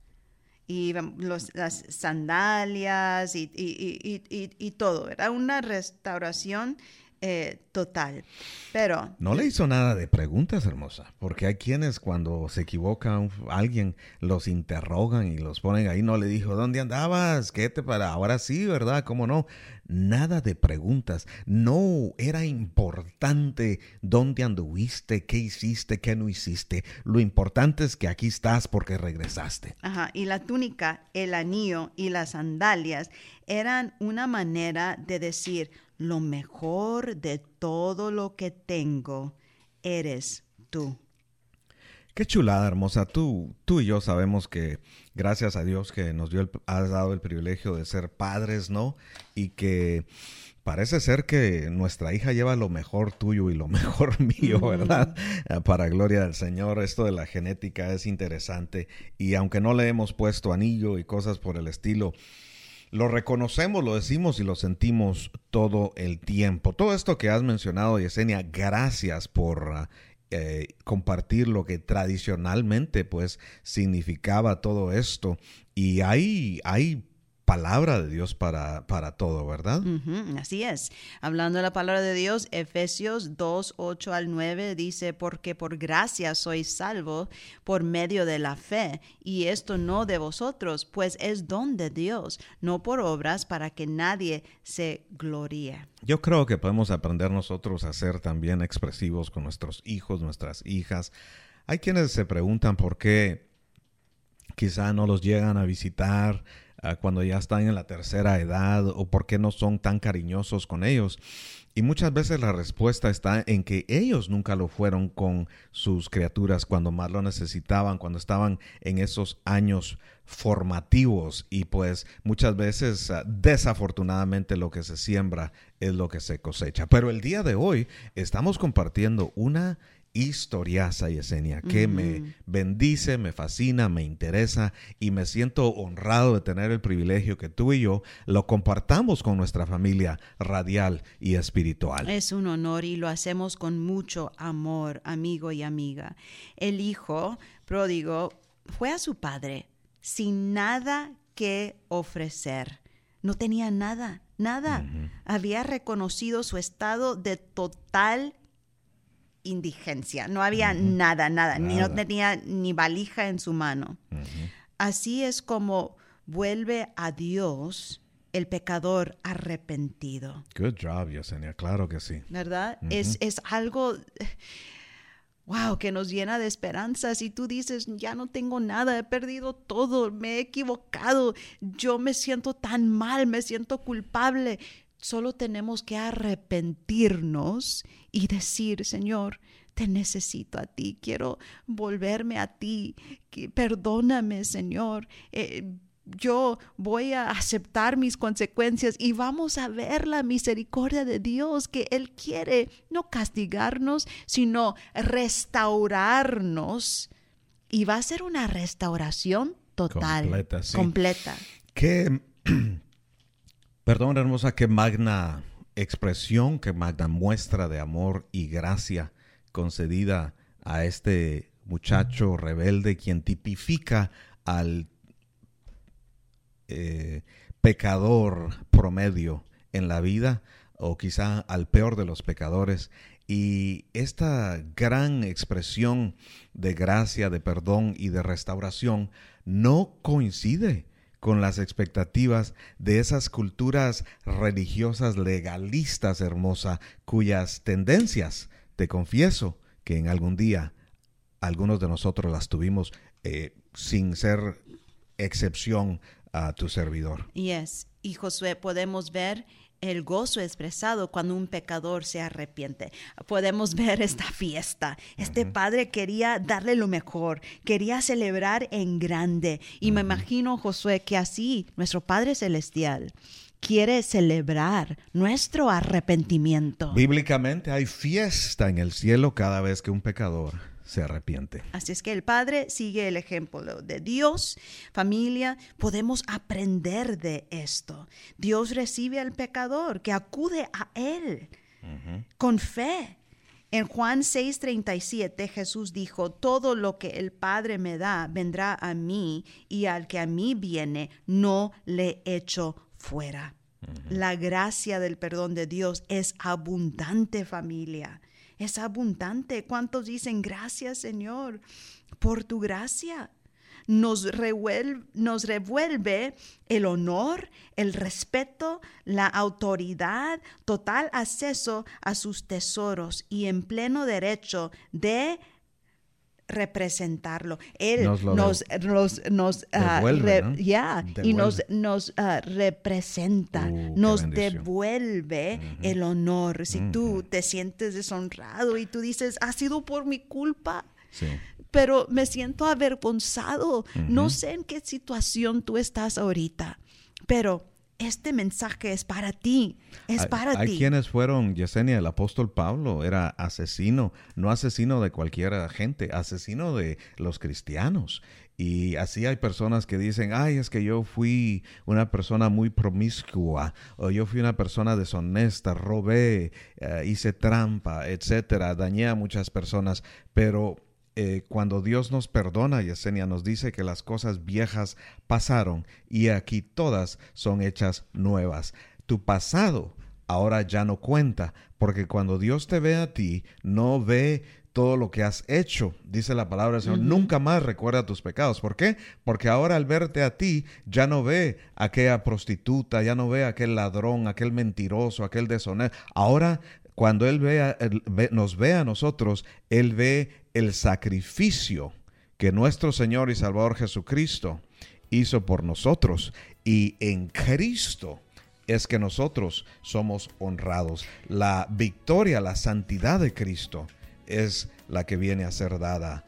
Speaker 2: Y las sandalias y, y, y, y, todo, era una restauración eh, total. Pero...
Speaker 1: No le hizo nada de preguntas, hermosa, porque hay quienes cuando se equivoca alguien los interrogan y los ponen ahí, no le dijo, ¿dónde andabas? ¿Qué te para? Ahora sí, ¿verdad? ¿Cómo no? Nada de preguntas. No era importante dónde anduviste, qué hiciste, qué no hiciste. Lo importante es que aquí estás porque regresaste.
Speaker 2: Ajá, y la túnica, el anillo y las sandalias eran una manera de decir, lo mejor de todo lo que tengo eres tú.
Speaker 1: Qué chulada, hermosa. Tú, tú y yo sabemos que gracias a Dios que nos dio el, has dado el privilegio de ser padres, ¿no? Y que parece ser que nuestra hija lleva lo mejor tuyo y lo mejor mío, ¿verdad? Para gloria del Señor. Esto de la genética es interesante. Y aunque no le hemos puesto anillo y cosas por el estilo, lo reconocemos, lo decimos y lo sentimos todo el tiempo. Todo esto que has mencionado, Yesenia, gracias por eh, compartir lo que tradicionalmente pues significaba todo esto. Y hay, hay palabra de Dios para, para todo, ¿verdad?
Speaker 2: así es. Hablando de la palabra de Dios, Efesios 2, 8 al 9 dice, porque por gracia sois salvo por medio de la fe, y esto no de vosotros, pues es don de Dios, no por obras para que nadie se gloríe.
Speaker 1: Yo creo que podemos aprender nosotros a ser también expresivos con nuestros hijos, nuestras hijas. Hay quienes se preguntan por qué quizá no los llegan a visitar cuando ya están en la tercera edad o por qué no son tan cariñosos con ellos. Y muchas veces la respuesta está en que ellos nunca lo fueron con sus criaturas cuando más lo necesitaban, cuando estaban en esos años formativos y pues muchas veces ah, desafortunadamente lo que se siembra es lo que se cosecha. Pero el día de hoy estamos compartiendo una historiaza, Yesenia, que me bendice, me fascina, me interesa y me siento honrado de tener el privilegio que tú y yo lo compartamos con nuestra familia radial y espiritual.
Speaker 2: Es un honor y lo hacemos con mucho amor, amigo y amiga. El hijo pródigo fue a su padre sin nada que ofrecer. No tenía nada, nada. Había reconocido su estado de total indigencia. No había nada, nada, Ni no tenía ni valija en su mano. Así es como vuelve a Dios el pecador arrepentido.
Speaker 1: Good job, Yesenia. Claro que sí.
Speaker 2: ¿Verdad? es, es algo wow, que nos llena de esperanza. Si tú dices, ya no tengo nada, he perdido todo, me he equivocado, yo me siento tan mal, me siento culpable, solo tenemos que arrepentirnos y decir, Señor, te necesito a ti, quiero volverme a ti, perdóname, Señor. Eh, yo voy a aceptar mis consecuencias y vamos a ver la misericordia de Dios que Él quiere no castigarnos, sino restaurarnos. Y va a ser una restauración total, completa. completa.
Speaker 1: Qué, perdón hermosa, qué magna expresión, qué magna muestra de amor y gracia concedida a este muchacho rebelde quien tipifica al eh, pecador promedio en la vida o quizá al peor de los pecadores. Y esta gran expresión de gracia, de perdón y de restauración no coincide con las expectativas de esas culturas religiosas legalistas hermosa, cuyas tendencias, te confieso, que en algún día algunos de nosotros las tuvimos eh, sin ser excepción a tu servidor.
Speaker 2: Yes. Y Josué, podemos ver el gozo expresado cuando un pecador se arrepiente. Podemos ver esta fiesta. Este padre quería darle lo mejor, quería celebrar en grande. Y me imagino, Josué, que así nuestro Padre Celestial quiere celebrar nuestro arrepentimiento.
Speaker 1: Bíblicamente hay fiesta en el cielo cada vez que un pecador se arrepiente.
Speaker 2: Así es que el Padre sigue el ejemplo de Dios, familia, podemos aprender de esto. Dios recibe al pecador que acude a Él con fe. En Juan 6:37 Jesús dijo, todo lo que el Padre me da vendrá a mí y al que a mí viene no le echo fuera. La gracia del perdón de Dios es abundante familia es abundante. ¿Cuántos dicen gracias Señor por tu gracia? Nos revuelve, nos revuelve el honor, el respeto, la autoridad, total acceso a sus tesoros y en pleno derecho de representarlo. Él nos, nos, nos, ah, y nos, nos ah, representa, uh, nos devuelve el honor. Si tú te sientes deshonrado y tú dices, ha sido por mi culpa. Pero me siento avergonzado. No sé en qué situación tú estás ahorita, pero este mensaje es para ti, es para
Speaker 1: ti.
Speaker 2: Hay
Speaker 1: quienes fueron, Yesenia, el apóstol Pablo era asesino, no asesino de cualquier gente, asesino de los cristianos. Y así hay personas que dicen, ay, es que yo fui una persona muy promiscua, o yo fui una persona deshonesta, robé, eh, hice trampa, etcétera, dañé a muchas personas, pero eh, cuando Dios nos perdona, Yesenia nos dice que las cosas viejas pasaron y aquí todas son hechas nuevas. Tu pasado ahora ya no cuenta, porque cuando Dios te ve a ti, no ve todo lo que has hecho, dice la palabra del Señor, nunca más recuerda tus pecados. ¿Por qué? Porque ahora al verte a ti, ya no ve a aquella prostituta, ya no ve a aquel ladrón, aquel mentiroso, aquel deshonesto. Ahora cuando Él nos ve a nosotros, Él ve el sacrificio que nuestro Señor y Salvador Jesucristo hizo por nosotros. Y en Cristo es que nosotros somos honrados. La victoria, la santidad de Cristo es la que viene a ser dada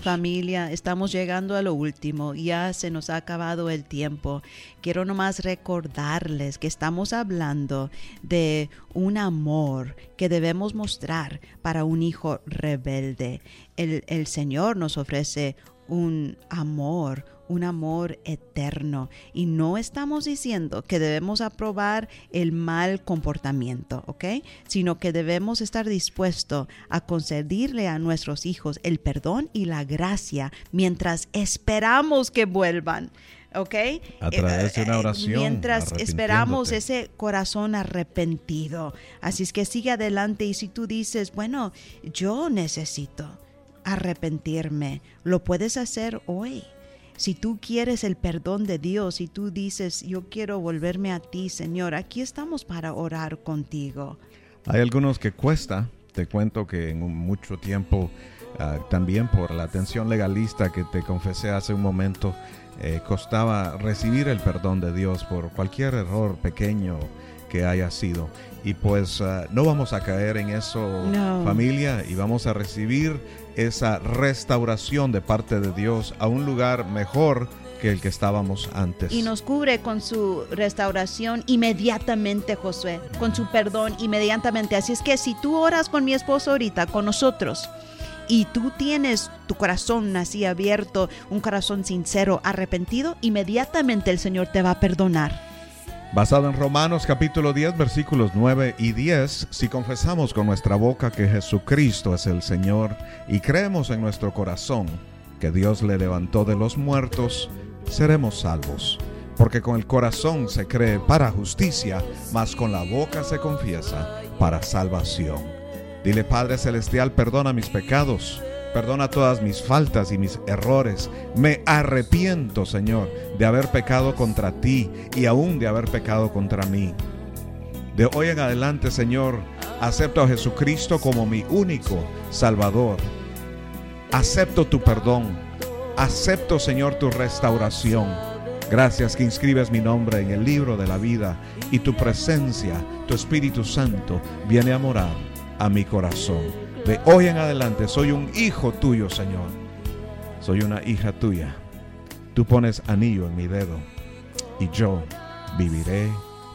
Speaker 2: Familia, estamos llegando a lo último, ya se nos ha acabado el tiempo. Quiero nomás recordarles que estamos hablando de un amor que debemos mostrar para un hijo rebelde. El, el Señor nos ofrece un amor, un amor eterno. Y no estamos diciendo que debemos aprobar el mal comportamiento, ¿ok? Sino que debemos estar dispuestos a concederle a nuestros hijos el perdón y la gracia mientras esperamos que vuelvan. ¿ok?
Speaker 1: A través de una
Speaker 2: Eh, eh,
Speaker 1: oración,
Speaker 2: Mientras esperamos ese corazón arrepentido. Así es que sigue adelante y si tú dices, bueno, yo necesito arrepentirme, lo puedes hacer hoy. Si tú quieres el perdón de Dios, si tú dices, yo quiero volverme a ti, Señor, aquí estamos para orar contigo.
Speaker 1: Hay algunos que cuesta, te cuento que en mucho tiempo, ah, también por la atención legalista que te confesé hace un momento, eh, costaba recibir el perdón de Dios por cualquier error pequeño que haya sido. Y pues ah, no vamos a caer en eso
Speaker 2: No.
Speaker 1: familia y vamos a recibir esa restauración de parte de Dios a un lugar mejor que el que estábamos antes.
Speaker 2: Y nos cubre con su restauración inmediatamente, Josué, con su perdón inmediatamente. Así es que si tú oras con mi esposo ahorita, con nosotros, y tú tienes tu corazón así abierto, un corazón sincero, arrepentido, inmediatamente el Señor te va a perdonar.
Speaker 1: Basado en Romanos capítulo 10 versículos 9 y 10, si confesamos con nuestra boca que Jesucristo es el Señor y creemos en nuestro corazón que Dios le levantó de los muertos, seremos salvos. Porque con el corazón se cree para justicia, mas con la boca se confiesa para salvación. Dile Padre Celestial, perdona mis pecados, perdona todas mis faltas y mis errores. Me arrepiento, Señor, de haber pecado contra ti y aún de haber pecado contra mí. De hoy en adelante, Señor, acepto a Jesucristo como mi único Salvador. Acepto tu perdón. Acepto, Señor, tu restauración. Gracias que inscribes mi nombre en el libro de la vida y tu presencia, tu Espíritu Santo, viene a morar a mi corazón. De hoy en adelante soy un hijo tuyo, Señor. Soy una hija tuya. Tú pones anillo en mi dedo y yo viviré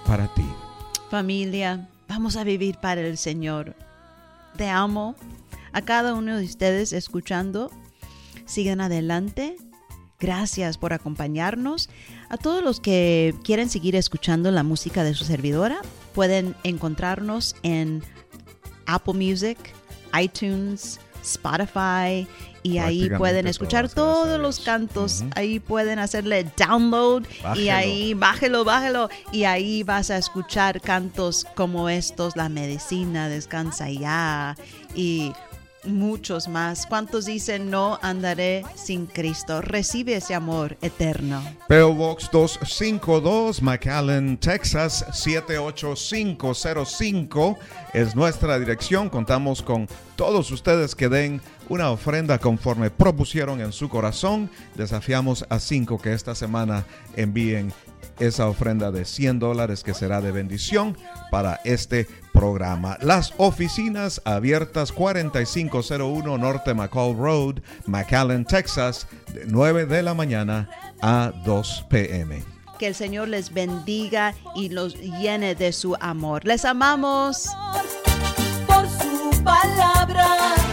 Speaker 1: para ti.
Speaker 2: Familia, vamos a vivir para el Señor. Te amo. A cada uno de ustedes escuchando, sigan adelante. Gracias por acompañarnos. A todos los que quieren seguir escuchando la música de su servidora, pueden encontrarnos en Apple Music, iTunes, Spotify y ahí pueden escuchar todos los cantos. Ahí pueden hacerle download y ahí bájelo, bájelo. Y ahí vas a escuchar cantos como estos, La Medicina, Descansa ya y muchos más. ¿Cuántos dicen no andaré sin Cristo? Recibe ese amor eterno.
Speaker 1: PO Box 252, McAllen, Texas 78505 es nuestra dirección. Contamos con todos ustedes que den una ofrenda conforme propusieron en su corazón. Desafiamos a cinco que esta semana envíen esa ofrenda de 100 dólares que será de bendición para este programa. Las oficinas abiertas 4501 Norte McCall Road, McAllen, Texas, de 9 de la mañana a 2 p.m.
Speaker 2: Que el Señor les bendiga y los llene de su amor. Les amamos.
Speaker 4: Por su palabra.